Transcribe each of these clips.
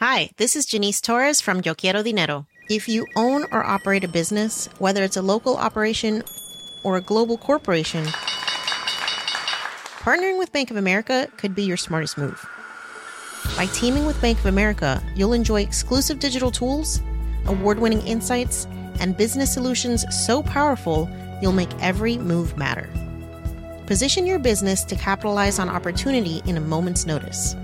Hi, this is Janice Torres from Yo Quiero Dinero. If you own or operate a business, whether it's a local operation or a global corporation, partnering with Bank of America could be your smartest move. By teaming with Bank of America, you'll enjoy exclusive digital tools, award winning insights, and business solutions so powerful you'll make every move matter. Position your business to capitalize on opportunity in a moment's notice.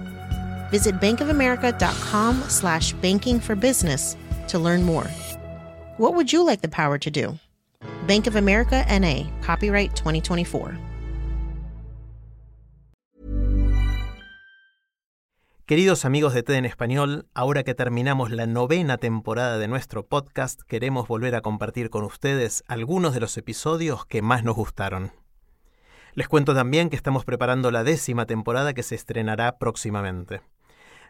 Visit bankofamerica.com slash banking for business to learn more. What would you like the power to do? Bank of America NA, copyright 2024. Queridos amigos de TED en Español, ahora que terminamos la novena temporada de nuestro podcast, queremos volver a compartir con ustedes algunos de los episodios que más nos gustaron. Les cuento también que estamos preparando la décima temporada que se estrenará próximamente.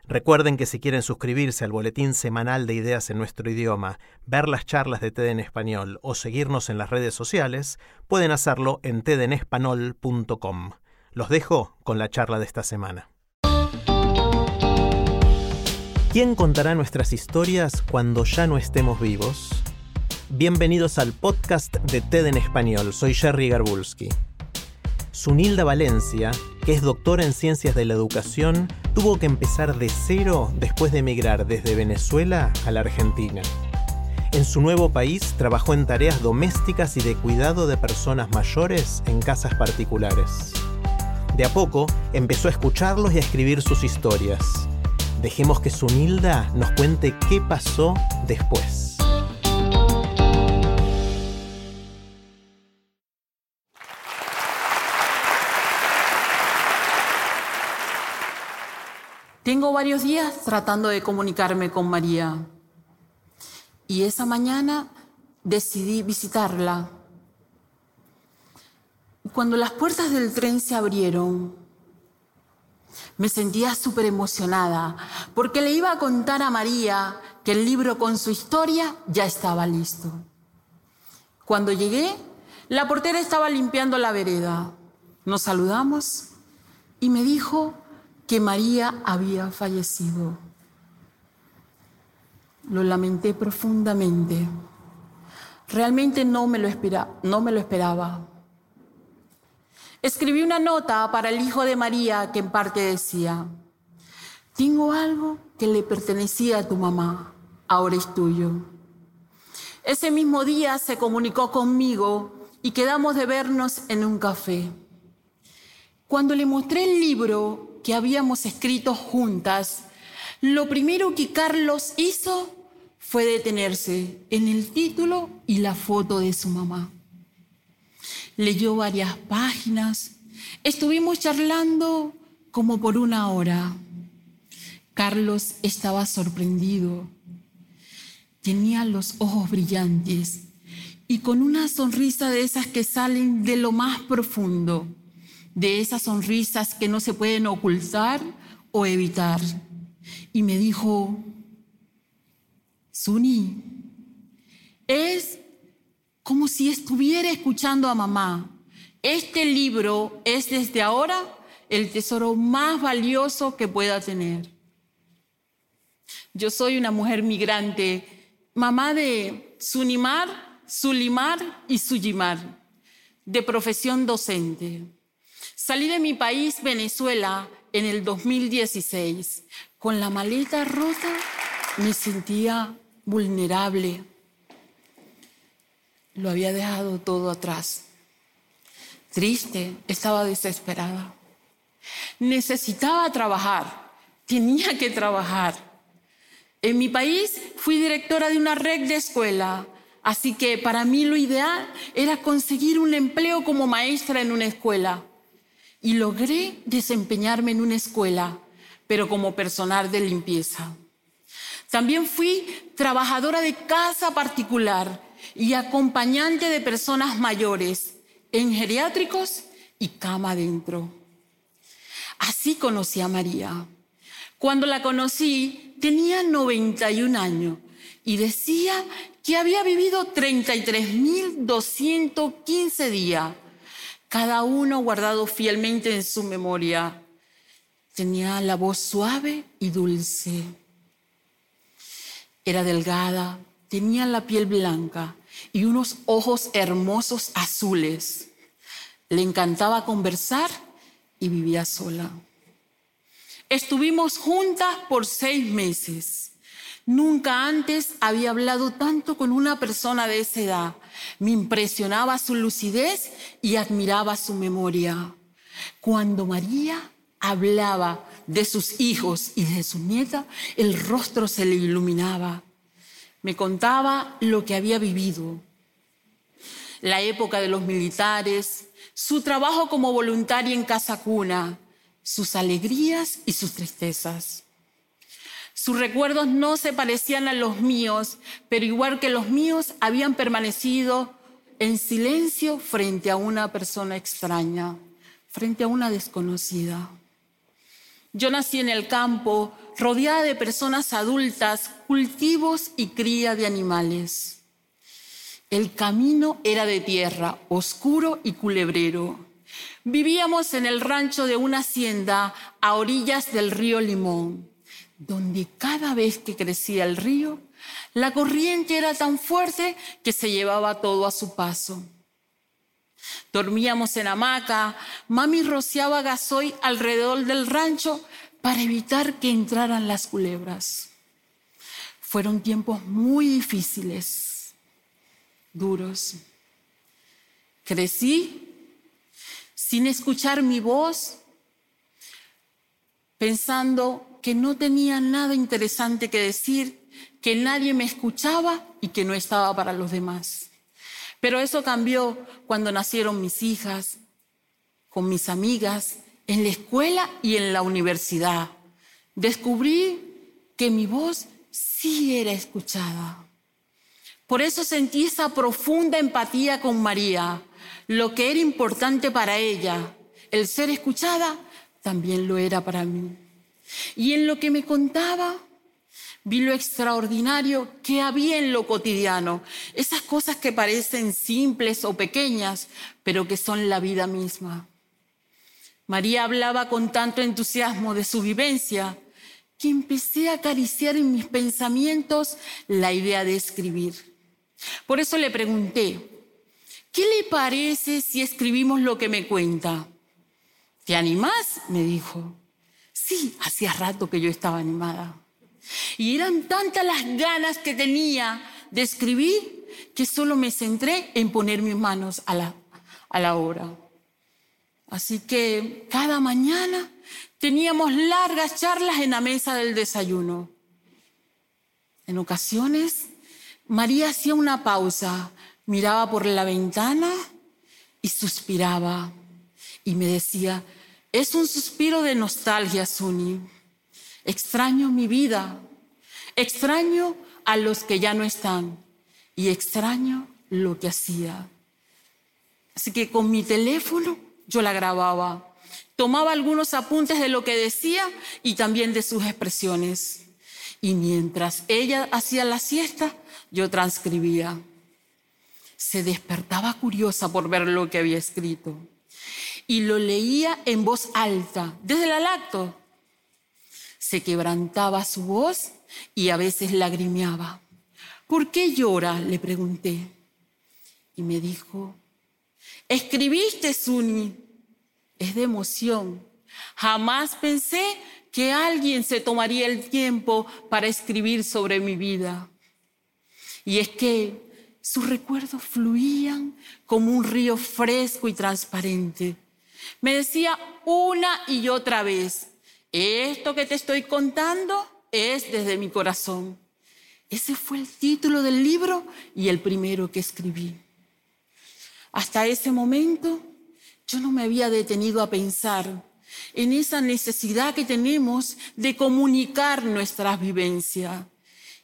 Recuerden que si quieren suscribirse al boletín semanal de ideas en nuestro idioma, ver las charlas de TED en español o seguirnos en las redes sociales, pueden hacerlo en tedenespanol.com. Los dejo con la charla de esta semana. ¿Quién contará nuestras historias cuando ya no estemos vivos? Bienvenidos al podcast de TED en español. Soy Jerry Garbulski. Sunilda Valencia, que es doctora en ciencias de la educación, tuvo que empezar de cero después de emigrar desde Venezuela a la Argentina. En su nuevo país trabajó en tareas domésticas y de cuidado de personas mayores en casas particulares. De a poco empezó a escucharlos y a escribir sus historias. Dejemos que Sunilda nos cuente qué pasó después. Tengo varios días tratando de comunicarme con María y esa mañana decidí visitarla. Cuando las puertas del tren se abrieron, me sentía súper emocionada porque le iba a contar a María que el libro con su historia ya estaba listo. Cuando llegué, la portera estaba limpiando la vereda. Nos saludamos y me dijo que María había fallecido. Lo lamenté profundamente. Realmente no me lo, no me lo esperaba. Escribí una nota para el hijo de María que en parte decía, tengo algo que le pertenecía a tu mamá, ahora es tuyo. Ese mismo día se comunicó conmigo y quedamos de vernos en un café. Cuando le mostré el libro, que habíamos escrito juntas, lo primero que Carlos hizo fue detenerse en el título y la foto de su mamá. Leyó varias páginas, estuvimos charlando como por una hora. Carlos estaba sorprendido. Tenía los ojos brillantes y con una sonrisa de esas que salen de lo más profundo de esas sonrisas que no se pueden ocultar o evitar. Y me dijo, Suni, es como si estuviera escuchando a mamá. Este libro es desde ahora el tesoro más valioso que pueda tener. Yo soy una mujer migrante, mamá de Sunimar, Sulimar y Suyimar, de profesión docente. Salí de mi país, Venezuela, en el 2016. Con la maleta rota me sentía vulnerable. Lo había dejado todo atrás. Triste, estaba desesperada. Necesitaba trabajar, tenía que trabajar. En mi país fui directora de una red de escuela, así que para mí lo ideal era conseguir un empleo como maestra en una escuela y logré desempeñarme en una escuela, pero como personal de limpieza. También fui trabajadora de casa particular y acompañante de personas mayores en geriátricos y cama adentro. Así conocí a María. Cuando la conocí tenía 91 años y decía que había vivido 33.215 días cada uno guardado fielmente en su memoria. Tenía la voz suave y dulce. Era delgada, tenía la piel blanca y unos ojos hermosos azules. Le encantaba conversar y vivía sola. Estuvimos juntas por seis meses. Nunca antes había hablado tanto con una persona de esa edad. Me impresionaba su lucidez y admiraba su memoria. Cuando María hablaba de sus hijos y de su nieta, el rostro se le iluminaba. Me contaba lo que había vivido, la época de los militares, su trabajo como voluntaria en Casa Cuna, sus alegrías y sus tristezas. Sus recuerdos no se parecían a los míos, pero igual que los míos habían permanecido en silencio frente a una persona extraña, frente a una desconocida. Yo nací en el campo, rodeada de personas adultas, cultivos y cría de animales. El camino era de tierra, oscuro y culebrero. Vivíamos en el rancho de una hacienda a orillas del río Limón, donde cada vez que crecía el río, la corriente era tan fuerte que se llevaba todo a su paso. Dormíamos en hamaca, mami rociaba gasoil alrededor del rancho para evitar que entraran las culebras. Fueron tiempos muy difíciles, duros. Crecí sin escuchar mi voz, pensando que no tenía nada interesante que decir, que nadie me escuchaba y que no estaba para los demás. Pero eso cambió cuando nacieron mis hijas, con mis amigas, en la escuela y en la universidad. Descubrí que mi voz sí era escuchada. Por eso sentí esa profunda empatía con María, lo que era importante para ella, el ser escuchada, también lo era para mí. Y en lo que me contaba, vi lo extraordinario que había en lo cotidiano, esas cosas que parecen simples o pequeñas, pero que son la vida misma. María hablaba con tanto entusiasmo de su vivencia que empecé a acariciar en mis pensamientos la idea de escribir. Por eso le pregunté, ¿Qué le parece si escribimos lo que me cuenta? ¿Te animás? me dijo. Sí, hacía rato que yo estaba animada. Y eran tantas las ganas que tenía de escribir que solo me centré en poner mis manos a la, a la obra. Así que cada mañana teníamos largas charlas en la mesa del desayuno. En ocasiones, María hacía una pausa miraba por la ventana y suspiraba y me decía, es un suspiro de nostalgia, Suni. Extraño mi vida, extraño a los que ya no están y extraño lo que hacía. Así que con mi teléfono yo la grababa, tomaba algunos apuntes de lo que decía y también de sus expresiones. Y mientras ella hacía la siesta, yo transcribía se despertaba curiosa por ver lo que había escrito y lo leía en voz alta, desde el alacto. Se quebrantaba su voz y a veces lagrimeaba. ¿Por qué llora? le pregunté. Y me dijo, escribiste, Suni. Es de emoción. Jamás pensé que alguien se tomaría el tiempo para escribir sobre mi vida. Y es que sus recuerdos fluían como un río fresco y transparente. Me decía una y otra vez, esto que te estoy contando es desde mi corazón. Ese fue el título del libro y el primero que escribí. Hasta ese momento yo no me había detenido a pensar en esa necesidad que tenemos de comunicar nuestras vivencias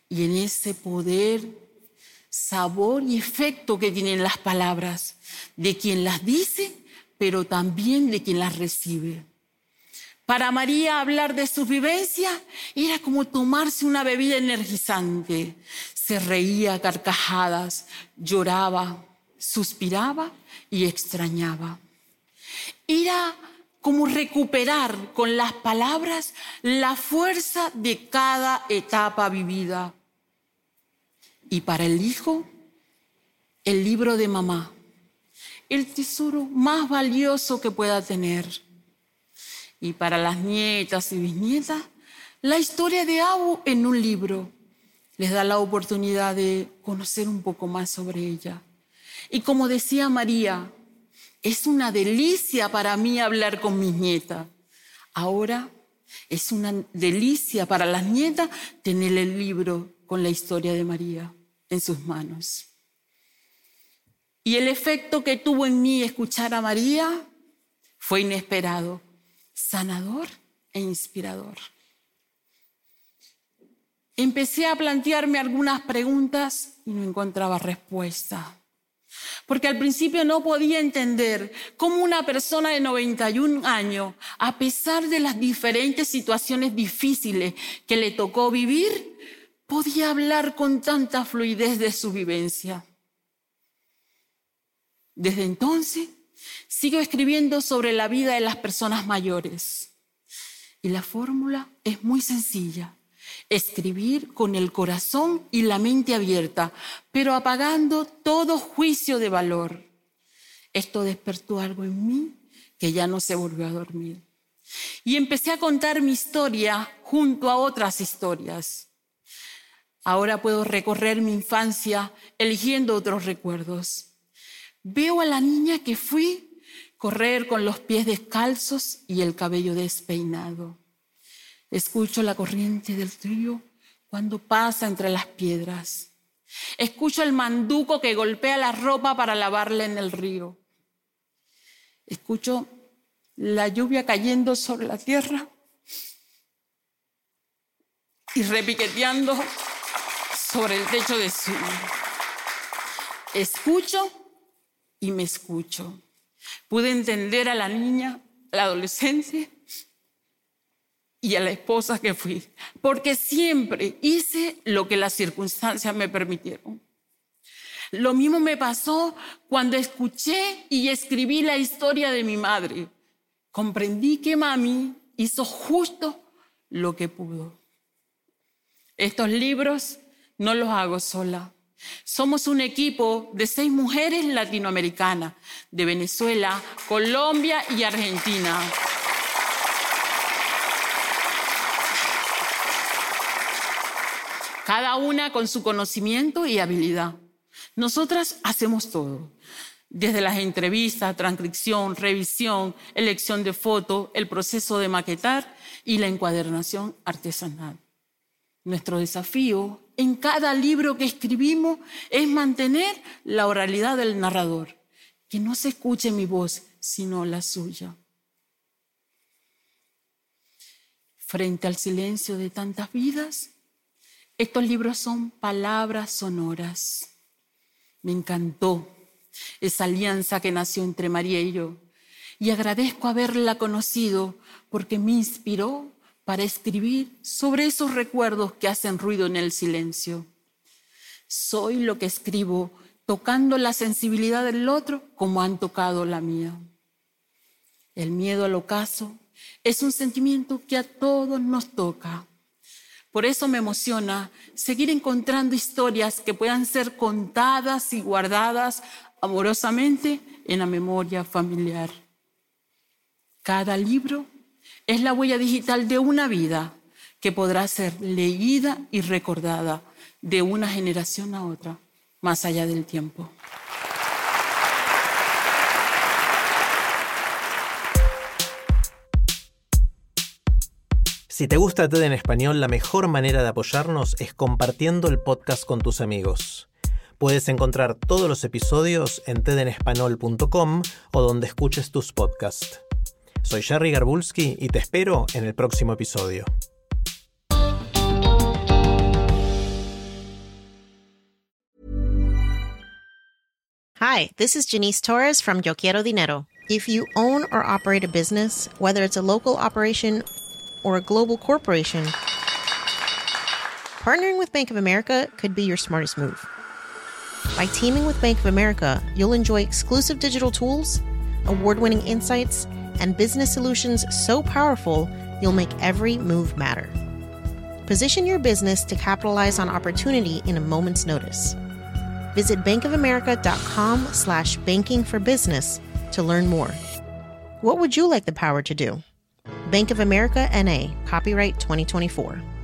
y en ese poder sabor y efecto que tienen las palabras, de quien las dice, pero también de quien las recibe. Para María hablar de su vivencia era como tomarse una bebida energizante. Se reía a carcajadas, lloraba, suspiraba y extrañaba. Era como recuperar con las palabras la fuerza de cada etapa vivida. Y para el hijo, el libro de mamá, el tesoro más valioso que pueda tener. Y para las nietas y bisnietas, la historia de Abu en un libro les da la oportunidad de conocer un poco más sobre ella. Y como decía María, es una delicia para mí hablar con mis nietas. Ahora es una delicia para las nietas tener el libro con la historia de María en sus manos. Y el efecto que tuvo en mí escuchar a María fue inesperado, sanador e inspirador. Empecé a plantearme algunas preguntas y no encontraba respuesta. Porque al principio no podía entender cómo una persona de 91 años, a pesar de las diferentes situaciones difíciles que le tocó vivir, podía hablar con tanta fluidez de su vivencia. Desde entonces, sigo escribiendo sobre la vida de las personas mayores. Y la fórmula es muy sencilla. Escribir con el corazón y la mente abierta, pero apagando todo juicio de valor. Esto despertó algo en mí que ya no se volvió a dormir. Y empecé a contar mi historia junto a otras historias. Ahora puedo recorrer mi infancia eligiendo otros recuerdos. Veo a la niña que fui correr con los pies descalzos y el cabello despeinado. Escucho la corriente del río cuando pasa entre las piedras. Escucho el manduco que golpea la ropa para lavarla en el río. Escucho la lluvia cayendo sobre la tierra y repiqueteando sobre el techo de su. Escucho y me escucho. Pude entender a la niña, la adolescente y a la esposa que fui, porque siempre hice lo que las circunstancias me permitieron. Lo mismo me pasó cuando escuché y escribí la historia de mi madre. Comprendí que mami hizo justo lo que pudo. Estos libros no los hago sola. Somos un equipo de seis mujeres latinoamericanas, de Venezuela, Colombia y Argentina. Cada una con su conocimiento y habilidad. Nosotras hacemos todo, desde las entrevistas, transcripción, revisión, elección de fotos, el proceso de maquetar y la encuadernación artesanal. Nuestro desafío en cada libro que escribimos es mantener la oralidad del narrador, que no se escuche mi voz, sino la suya. Frente al silencio de tantas vidas, estos libros son palabras sonoras. Me encantó esa alianza que nació entre María y yo, y agradezco haberla conocido porque me inspiró para escribir sobre esos recuerdos que hacen ruido en el silencio. Soy lo que escribo, tocando la sensibilidad del otro como han tocado la mía. El miedo al ocaso es un sentimiento que a todos nos toca. Por eso me emociona seguir encontrando historias que puedan ser contadas y guardadas amorosamente en la memoria familiar. Cada libro es la huella digital de una vida que podrá ser leída y recordada de una generación a otra, más allá del tiempo. Si te gusta TED en español, la mejor manera de apoyarnos es compartiendo el podcast con tus amigos. Puedes encontrar todos los episodios en tedenespanol.com o donde escuches tus podcasts. Soy Jerry Garbulski y te espero en el próximo episodio. Hi, this is Janice Torres from Yo Quiero Dinero. If you own or operate a business, whether it's a local operation or a global corporation, partnering with Bank of America could be your smartest move. By teaming with Bank of America, you'll enjoy exclusive digital tools, award winning insights, and business solutions so powerful you'll make every move matter. Position your business to capitalize on opportunity in a moment's notice. Visit bankofamerica.com slash banking for business to learn more. What would you like the power to do? Bank of America NA, copyright 2024.